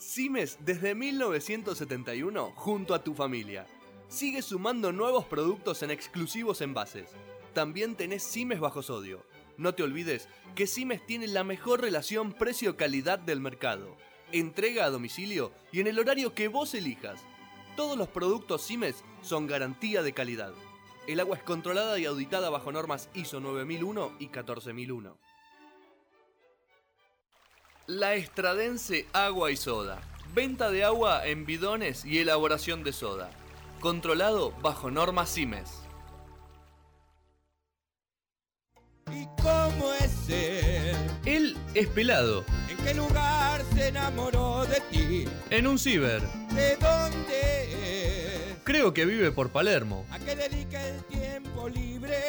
Simes desde 1971 junto a tu familia. Sigue sumando nuevos productos en exclusivos envases. También tenés Simes bajo sodio. No te olvides que Simes tiene la mejor relación precio-calidad del mercado. Entrega a domicilio y en el horario que vos elijas. Todos los productos Simes son garantía de calidad. El agua es controlada y auditada bajo normas ISO 9001 y 14001. La Estradense Agua y Soda. Venta de agua en bidones y elaboración de soda. Controlado bajo normas CIMES. ¿Y cómo es él? Él es pelado. ¿En qué lugar se enamoró de ti? En un ciber. ¿De dónde es? Creo que vive por Palermo. ¿A qué dedica el tiempo libre?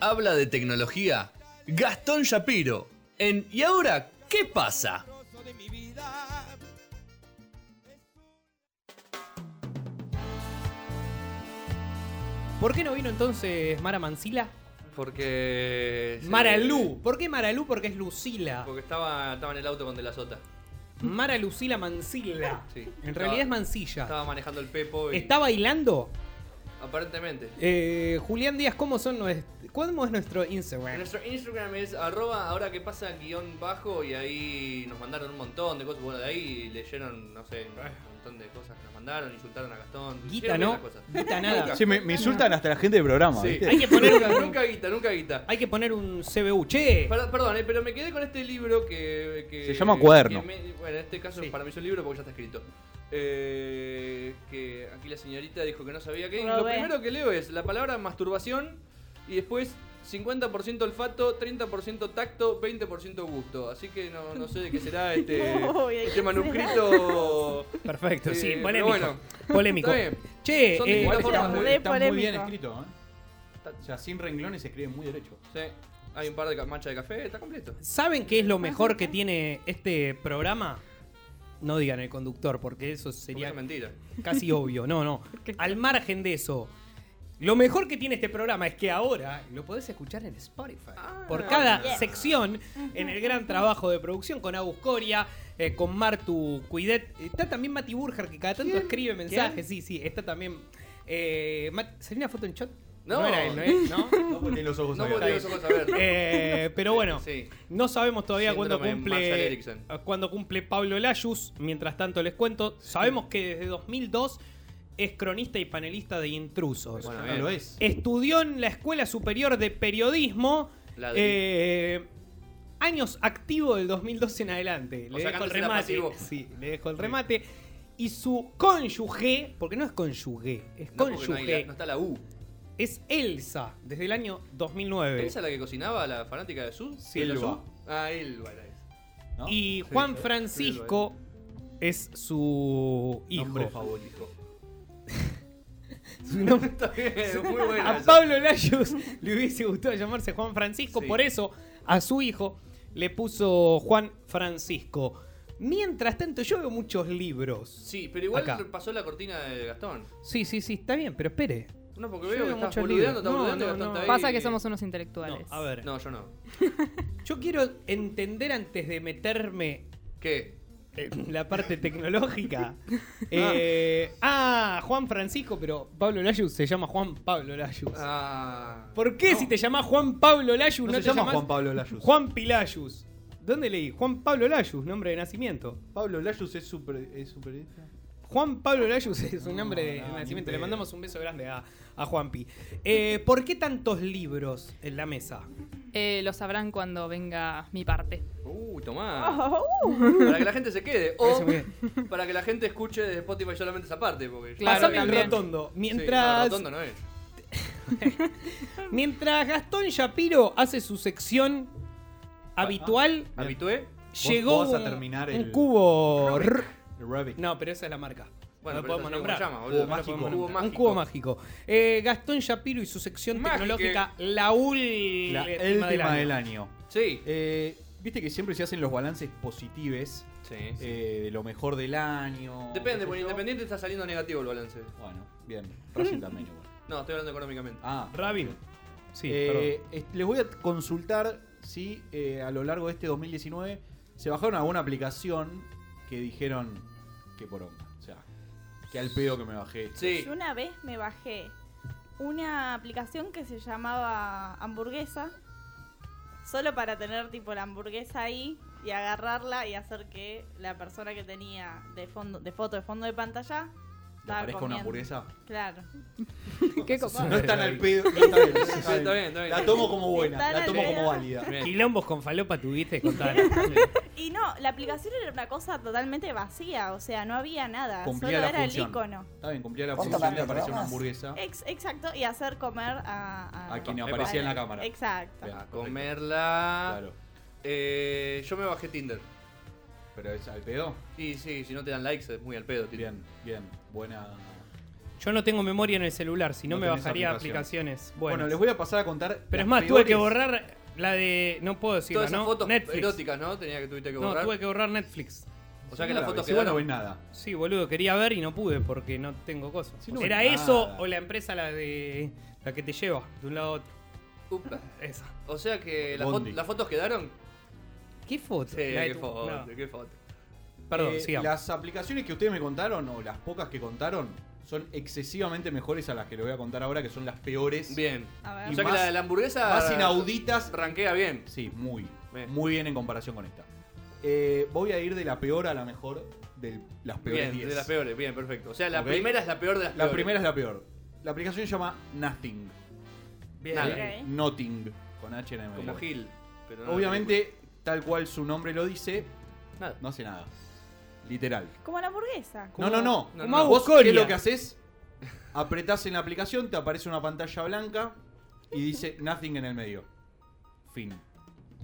Habla de tecnología. Gastón Shapiro. En ¿Y ahora qué pasa? ¿Por qué no vino entonces Mara Mancila? Porque. Mara Lu. ¿Por qué Mara Lu? Porque es Lucila. Porque estaba, estaba en el auto con De la Sota. Mara Lucila Mancilla. Sí. En Estaba- realidad es Mancilla. Estaba manejando el Pepo y. ¿Está bailando? Aparentemente. Eh, Julián Díaz, ¿cómo, son ¿cómo es nuestro Instagram? Nuestro Instagram es arroba ahora que pasa guion bajo y ahí nos mandaron un montón de cosas. Bueno, de ahí leyeron, no sé, un montón de cosas que nos mandaron, insultaron a Gastón. Guita, ¿no? cosas. Guita nada. Sí, me, me insultan hasta la gente del programa. Sí. ¿viste? Hay que poner nunca, un- nunca guita, nunca guita. Hay que poner un CBU. Che. Perdón, perdón, eh, pero me quedé con este libro que. que- Se llama Cuaderno. que me- bueno, en este caso Sí. para mí es un libro porque ya está escrito. Eh, la señorita dijo que no sabía qué. Lo primero que leo es la palabra masturbación y después 50% olfato, 30% tacto, 20% gusto. Así que no, no sé de qué será este, Uy, ¿de este manuscrito. Perfecto, sí, Eh, polémico. bueno, Polémico. Che, Son eh, está, de- muy, está muy bien escrito, ¿eh? O sea, sin renglones se escribe muy derecho. Sí, hay un par de manchas de café, está completo. ¿saben qué es lo mejor que tiene este programa? No digan el conductor, porque eso sería mentira. casi obvio. No, no. Al margen de eso, lo mejor que tiene este programa es que ahora lo podés escuchar en Spotify. Ah, Por cada sección, en el gran trabajo de producción con Agus Coria, eh, con Martu Cuidet. Está también Mati Burger, que cada tanto escribe mensajes. Sí, sí, está también. Eh, Mat- ¿Salió una foto en chat? No. era él, ¿no es? ¿No? No porque los ojos No abiertos. podría ojos a ver. Eh, pero bueno, Sí. no sabemos todavía cuándo cumple, Erickson. cuándo cumple Pablo Layus. Mientras tanto les cuento, sabemos que desde 2002 es cronista y panelista de Intrusos. Bueno, No bien. lo es. Estudió en la Escuela Superior de Periodismo. La de- eh, años activo del 2012 en adelante. Le dejo el remate. pasivo. Sí, le dejo el remate. Y su cónyuge, porque no es cónyuge, es No, no, cónyuge, la- no está la U. es Elsa, desde el año 2009. ¿Esa es la que cocinaba la fanática de Su? Sí, ¿De la Elba. Su? Ah, Elba era esa. ¿no? Y Juan sí, Francisco es su hijo. Nombre favorito. Su nombre- Está bien, muy a. Pablo Layus le hubiese gustado llamarse Juan Francisco, Sí. por eso a su hijo le puso Juan Francisco. Mientras tanto, yo veo muchos libros. Sí, pero igual Acá. pasó la cortina de Gastón. Sí, sí, sí, está bien, pero espere. No, porque veo que estás boludeando, estás No, boludeando no, no. está ahí. Pasa que somos unos No, intelectuales. a ver. No, yo no. Yo quiero entender antes de meterme ¿Qué? en la parte tecnológica. Eh, ah, Juan Francisco, pero Pablo Layus se llama Juan Pablo Layus. Ah. ¿Por qué si te llamás Juan Pablo Layus No, no, se te llama llamás Juan Pablo Layus. Juan Pilayus? ¿Dónde leí? Juan Pablo Layus, nombre de nacimiento. Pablo Layus es super, es superista. Juan Pablo Layus es un nombre de no, nacimiento. Le mandamos un beso grande a, a Juanpi. Eh, ¿Por qué tantos libros en la mesa? Eh, lo sabrán cuando venga mi parte. Uy, tomá. Para que la gente se quede. O para que la gente escuche desde Spotify solamente esa parte. Porque Claro, Pasame el rotondo. Sí, Mientras, no, rotondo no es. mientras Gastón Shapiro hace su sección habitual, ¿Habitué? llegó vos vas a un- terminar un, el- cubo. Rubik. No, pero esa es la marca. Bueno, no pero podemos nombrar. se llama. Cubo mágico. podemos Cubo nombrar. Un cubo mágico. Eh, Gastón Shapiro y su sección tecnológica, la última La del año. del año. Sí. Eh, Viste que siempre se hacen los balances positives Sí. eh, de lo mejor del año. Depende, porque. Independiente está saliendo negativo el balance. Bueno, bien. Racing también igual. No, estoy hablando económicamente. Ah, Rabin. Sí, Eh, les voy a consultar si eh, a lo largo de este 2019 se bajaron alguna aplicación que dijeron que poronga. O sea, que al pedo que me bajé. esto. Sí. Yo una vez me bajé una aplicación que se llamaba Hamburguesa, solo para tener tipo la hamburguesa ahí y agarrarla y hacer que la persona que tenía de fondo, de foto de fondo de pantalla ¿Le estaba aparezca una hamburguesa? Claro. Qué copado. No están al pedo. no están al- Está bien, está bien. La tomo como buena, Están la al tomo pedo. como válida. Bien. Quilombos con falopa tuviste con tal. Y no, la aplicación era una cosa totalmente vacía, o sea, no había nada, Cumplía solo la era función. el icono. Está bien, cumplía la ¿Cuánto función de aparecer una programas? hamburguesa Ex- exacto, y hacer comer a... a quien Epa. aparecía en la cámara. Exacto. Bien, A perfecto. comerla. Claro. Eh, yo me bajé Tinder. Pero es al pedo. Y sí, si no te dan likes es muy al pedo. Tinder. Bien, bien. Buena. Yo no tengo memoria en el celular, si no, No me bajaría aplicación. aplicaciones. Bueno, Bueno, les voy a pasar a contar. pero es más, tuve que borrar la de. No puedo decirla, Todas esas ¿no? fotos Netflix. eróticas, ¿no? Tenía que tuviste que No, borrar. tuve que borrar Netflix. O sea que las la fotos igual no ves nada. Sí, boludo, quería ver y no pude porque no tengo cosas. Sí, no Era eso nada. o la empresa la de. la que te lleva de un lado a otro. Upa. Esa. O sea que las, Bondi. fo- las fotos quedaron. ¿Qué foto? Sí, La de qué tu- foto, no. qué foto. Perdón, Eh, sigamos. Las aplicaciones que ustedes me contaron, o las pocas que contaron, son excesivamente mejores a las que les voy a contar ahora, que son las peores. Bien. A ver. O sea más- que la de la hamburguesa. Más inauditas. Rankea bien. Sí, muy. Bien. Muy bien en comparación con esta. Eh, voy a ir de la peor a la mejor de las peores Bien, 10. de las peores, bien, perfecto. O sea, la primera es la peor de las La peores. primera es la peor. La aplicación se llama Nothing. Bien. nada. Nothing. Con H en medio. Como Gil. pero no Obviamente, tal cual su nombre lo dice, Nada. no hace nada. Literal. Como la hamburguesa. No, no, no. Como no. Vos, ¿qué es lo que haces? Apretás en la aplicación, te aparece una pantalla blanca y dice Nothing en el medio. Fin.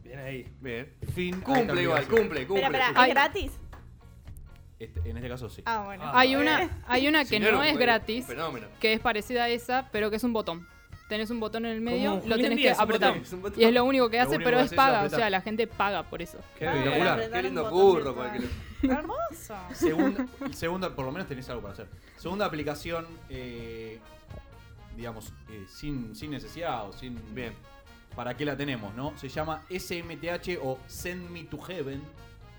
Bien ahí. Bien. Fin. Cumple igual, cumple, cumple. ¿es gratis? Este- en este caso sí. Ah, bueno. Ah. Hay una, hay una que Si no es gratis, Fenómeno. que es parecida a esa, pero que es un botón. Tenés un botón en el medio, lo tenés que apretar. Y es lo único que hace, único pero que es paga, o sea, la gente paga por eso. Qué, Ah, qué lindo curro. Hermoso. Segunda, segunda, por lo menos tenés algo para hacer. Segunda aplicación, eh, digamos, eh, sin, sin necesidad o sin. Bien. ¿Para qué la tenemos, no? Se llama SMTH o Send Me to Heaven.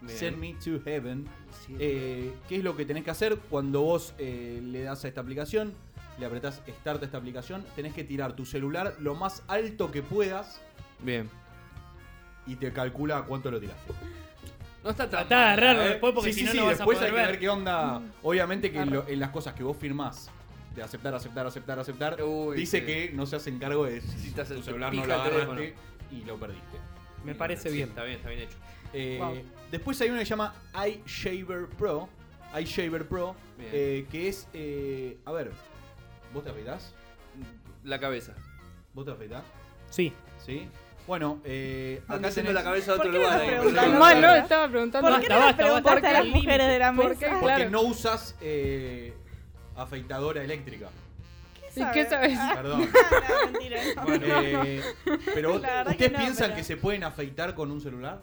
Bien. Send Me to Heaven. Eh, ¿Qué es lo que tenés que hacer cuando vos eh, le das a esta aplicación? Le apretás Start a esta aplicación. Tenés que tirar tu celular lo más alto que puedas Bien. y te calcula cuánto lo tiraste. No está tan. Tratá de mal, agarrarlo ¿eh? después porque sí, si sí, no, sí, no vas después a hay que ver ver. qué onda. Obviamente que en, Arre. lo- en las cosas que vos firmás, de aceptar, aceptar, aceptar, aceptar, Uy, dice sí. que no se hacen cargo de si te hace- tu celular no pija lo el agarraste y lo perdiste. Me parece Sí, bien. Está bien, está bien hecho. Eh, Wow. Después hay una que se llama iShaver Pro. iShaver Pro, Bien. eh, que es. eh, a ver, ¿vos te afeitás? La cabeza. ¿Vos te afeitás? Sí. ¿Sí? Bueno, eh, acá tenés. la cabeza de ¿Por otro no lugar. pero- Mal, no, estaba preguntando. ¿Por qué no preguntaste a las mujeres de la ¿Por mesa? qué? Porque Claro. no usas eh, afeitadora eléctrica. ¿Qué ¿Y qué sabes? Ah, Perdón. no, mentira, no. Eh, pero ¿ustedes que no, piensan pero- que se pueden afeitar con un celular?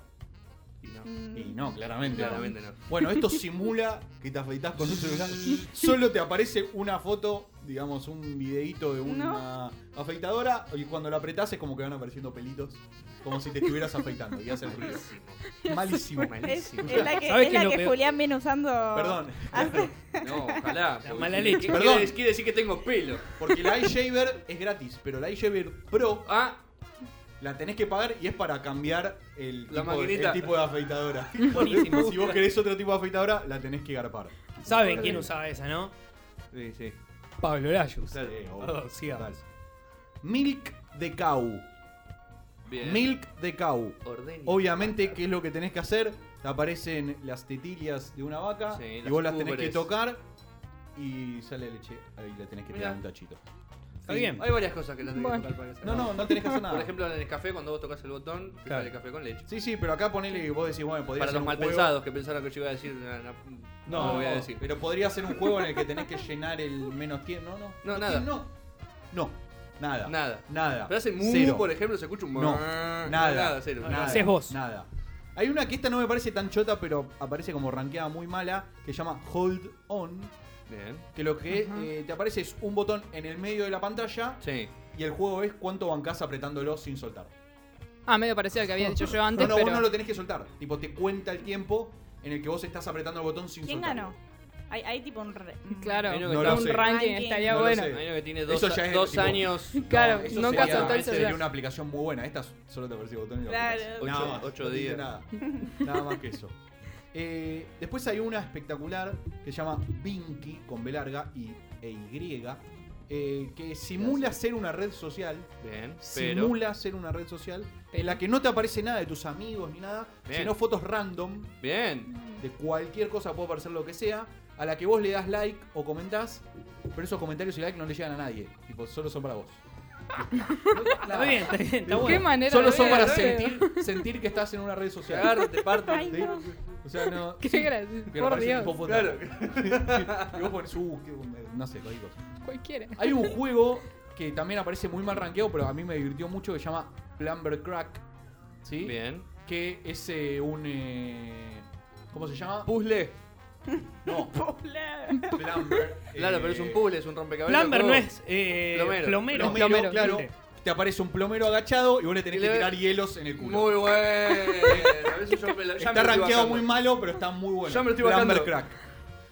Y no. Mm. Y no, claramente. no. Claramente no. Bueno, esto simula que te afeitas con un celular. Solo te aparece una foto, digamos, un videíto de una afeitadora. Y cuando la apretás es como que van apareciendo pelitos. Como si te estuvieras afeitando. Y hace el ruido. Malísimo. Malísimo. es la que, ¿Sabes es la lo que? Julián viene usando. Perdón. hace- No, ojalá. porque mala leche. Perdón. Quiere, quiere decir que tengo pelo. Porque la iShaver es gratis, pero la iShaver Pro Ah, la tenés que pagar y es para cambiar el, La tipo, el tipo de afeitadora. Buenísimo. si vos querés otro tipo de afeitadora, la tenés que garpar. ¿Saben quién usaba esa, no? sí, sí. Pablo Layus. Sí, obvio. Perdón, sigamos. Total. Milk de cow. Bien. Milk de cow. Obviamente. ¿qué es lo que tenés que hacer? Te aparecen las tetillas de una vaca Sí, y las vos las tenés que ubres. tocar y sale leche. Ahí le tenés que Mirá. pegar un tachito. Está bien. Hay varias cosas que las tenés que Bueno. tocar para que No, no, no tenés que hacer nada. Por ejemplo, en el café, cuando vos tocas el botón, te Claro. sale café con leche. Sí, sí, pero acá ponele que vos decís, bueno, podría Para ser los un mal juego. pensados que pensaron que yo iba a decir. No, no, No, no lo voy a decir. Pero podría ser un juego en el que tenés que llenar el menos tiempo. No, no. No, nada. No. No. Nada. Nada. Nada. Pero hace mu, Cero. por ejemplo, se escucha un No, nada. Nada, cero. No, Nada. haces vos. Nada. Hay una que esta no me parece tan chota, pero aparece como rankeada muy mala, que se llama Hold On. Bien. Que lo que eh, te aparece es un botón en el medio de la pantalla Sí. y el juego es cuánto bancás apretándolo sin soltar. Ah, medio parecido al que había dicho yo No, antes, no, pero. vos no lo tenés que soltar. Tipo, te cuenta el tiempo en el que vos estás apretando el botón sin ¿Quién soltarlo. ganó? Hay, hay tipo un... re- un- Claro, uno que un No ranking Ranking. estaría No lo bueno. sé. Hay uno que tiene dos, Eso ya es dos tipo- años, Claro, eso nunca sería, soltó el sería celular. una aplicación muy buena. Esta solo te aparece el botón y lo Claro. Ocho- Nada más, ocho no te dice días. Nada. Nada más que eso. Eh, después hay una espectacular que se llama Binky con B larga y e Y. eh, que simula ser una red social. Bien, pero. Simula ser una red social en la que no te aparece nada de tus amigos ni nada, Bien. sino fotos random Bien. de cualquier cosa, puede aparecer lo que sea, a la que vos le das like o comentás, pero esos comentarios y like no le llegan a nadie. Tipo, solo son para vos. Está bien, está bien, está ¿Qué manera Solo de son ver, para ¿no? sentir, sentir que estás en una red social. agarro, te parto. Ay, ¿sí? no. O sea, no. Qué sí, gracioso, por Dios. un hipopótamo. y vos pones, uh, qué- no sé, cualquier cosa. Cualquiera. Hay un juego que también aparece muy mal rankeado, pero a mí me divirtió mucho, que se llama Plumber Crack. ¿Sí? Bien. Que es eh, un. eh, ¿Cómo se llama? Puzzle. No, Plumber. Claro, eh, pero es un puzzle, es un rompecabezas. Plumber no es eh, Plomero. plomero. Plomero, Plomero, claro. Te aparece un plomero agachado y vos le tenés Y que tirar hielos en el culo. Muy bueno. A veces yo me lo- ya me Está lo estoy rankeado bajando. muy malo, pero está muy bueno. Ya me lo estoy Plumber bajando. Crack.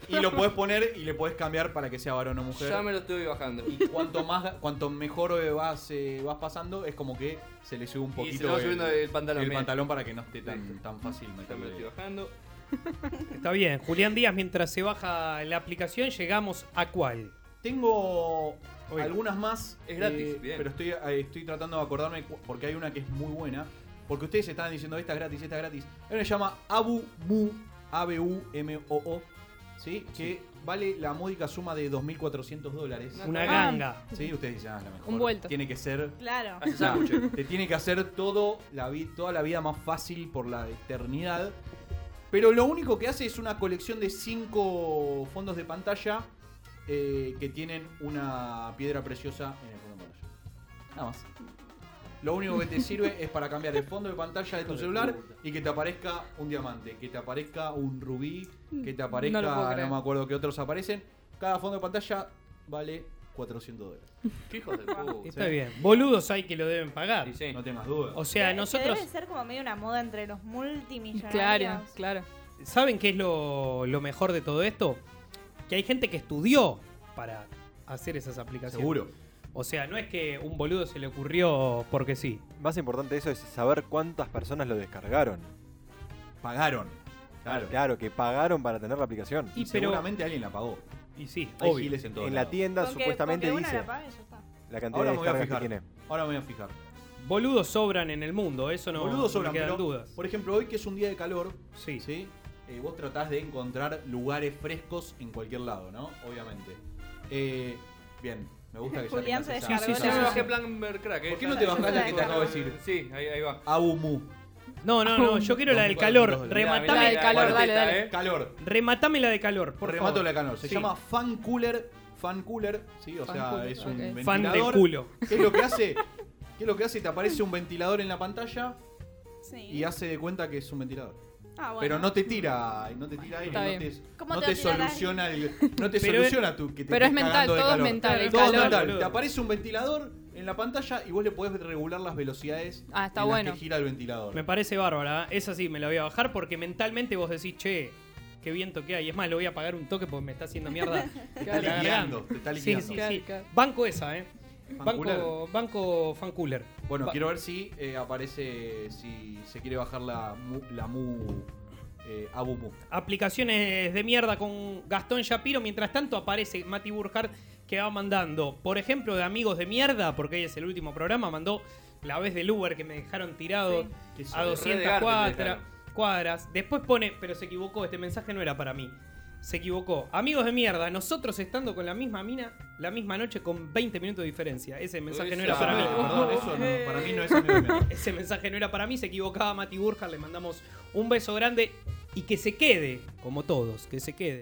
Y lo podés poner y le podés cambiar para que sea varón o mujer. Ya me lo estoy bajando. Y cuanto más, cuanto mejor eh, vas, eh, vas pasando, es como que se le sube un Y poquito se le va subiendo el pantalón. el pantalón para que no esté tan, tan fácil Ya me lo meterle. estoy bajando. Está bien. Julián Díaz, mientras se baja la aplicación, llegamos a cuál. Tengo Oiga. algunas más, Es gratis, bien. pero estoy, eh, estoy tratando de acordarme porque hay una que es muy buena. Porque ustedes estaban diciendo esta es gratis, esta es gratis. Hay una que se llama Abu Mu, A-B-U-M-O-O, ¿sí? que vale la módica suma de 2.400 dólares. Una Ah. ganga. Sí, ustedes dicen, ah, la mejor. Un vuelto. Tiene que ser Claro. Te tiene que hacer todo la toda la vida más fácil por la eternidad. Pero lo único que hace es una colección de cinco fondos de pantalla eh, que tienen una piedra preciosa en el fondo de pantalla. Nada más. Lo único que te sirve es para cambiar el fondo de pantalla de tu celular y que te aparezca un diamante, que te aparezca un rubí, que te aparezca, No no, me acuerdo qué otros aparecen. Cada fondo de pantalla vale 400 dólares. Qué hijos de puta. Está bien. Boludos hay que lo deben pagar. Y sí. No tengas dudas. O sea, nosotros. Debe ser como medio una moda entre los multimillonarios. Claro, claro. ¿Saben qué es lo, lo mejor de todo esto? Que hay gente que estudió para hacer esas aplicaciones. Seguro. O sea, no es que un boludo se le ocurrió porque sí. Más importante de eso es saber cuántas personas lo descargaron. Pagaron. Claro. Claro, que pagaron para tener la aplicación. Y Y pero- seguramente alguien la pagó. Y sí, Hay obvio. giles en todos En la tienda Con que- supuestamente con que uno dice la pague, ya está. la cantidad Ahora de me voy a descargas que fijar. tiene. Ahora me voy a fijar. Boludos sobran en el mundo, eso no, Boludos no sobran, quedan pero, dudas. por ejemplo, hoy que es un día de calor, Sí. ¿sí? Eh, vos tratás de encontrar lugares frescos en cualquier lado, ¿no? Obviamente. Eh, bien, me gusta que ya Julián tengas se esa- Sí, sí, Ya sí, me sí. bajé Plumber Crack. eh. ¿Por qué no te bajás la que te acabo de decir? Sí, ahí, ahí va. Abumu. No, no, no, yo quiero la del calor. Rematame, La del calor, dale, dale. eh. Calor. rematame la de calor, por Remato favor. la calor. Se Sí. llama Fan Cooler. Fan Cooler, sí, o Fan sea, cooler, es un ok. ventilador. Fan de culo. ¿Qué es lo que hace? ¿Qué es lo que hace? Te aparece un ventilador en la pantalla Sí. y hace de cuenta que es un ventilador. Ah, bueno. Pero no te tira, no te tira aire, Está no bien. te, ¿Cómo no te te va a tirar soluciona el, no te Pero soluciona tu que te Pero es estés mental, cagando de todo es calor. mental, el Todo es calor. mental. Te aparece un ventilador en la pantalla y vos le podés regular las velocidades Ah, está en las bueno. que gira el ventilador. Me parece bárbara. ¿eh? Esa sí me la voy a bajar porque mentalmente vos decís, che, qué viento que hay. Es más, lo voy a pagar un toque porque me está haciendo mierda. Te está liquidando, te está Sí, liquidando. sí, sí. claro. Banco esa, ¿eh? Banco, banco fan cooler. Bueno, quiero ver si eh, aparece, si se quiere bajar la Mu, la mu eh, Abu Mu. Aplicaciones de mierda con Gastón Shapiro. Mientras tanto aparece Mati Burkhardt que va mandando, por ejemplo, de amigos de mierda, porque hoy es el último programa, mandó la vez del Uber que me dejaron tirado Sí. ¿Qué es a eso? 200 Re de arte te cuadra- dejaron. cuadras. Después pone, pero se equivocó, este mensaje no era para mí. Se equivocó. Amigos de mierda, nosotros estando con la misma mina la misma noche con 20 minutos de diferencia. Ese mensaje no era para mí. Perdón, eso no, para mí no es amigo de mierda. Ese mensaje no era para mí, se equivocaba Mati Burkhardt, le mandamos un beso grande y que se quede, como todos, que se quede.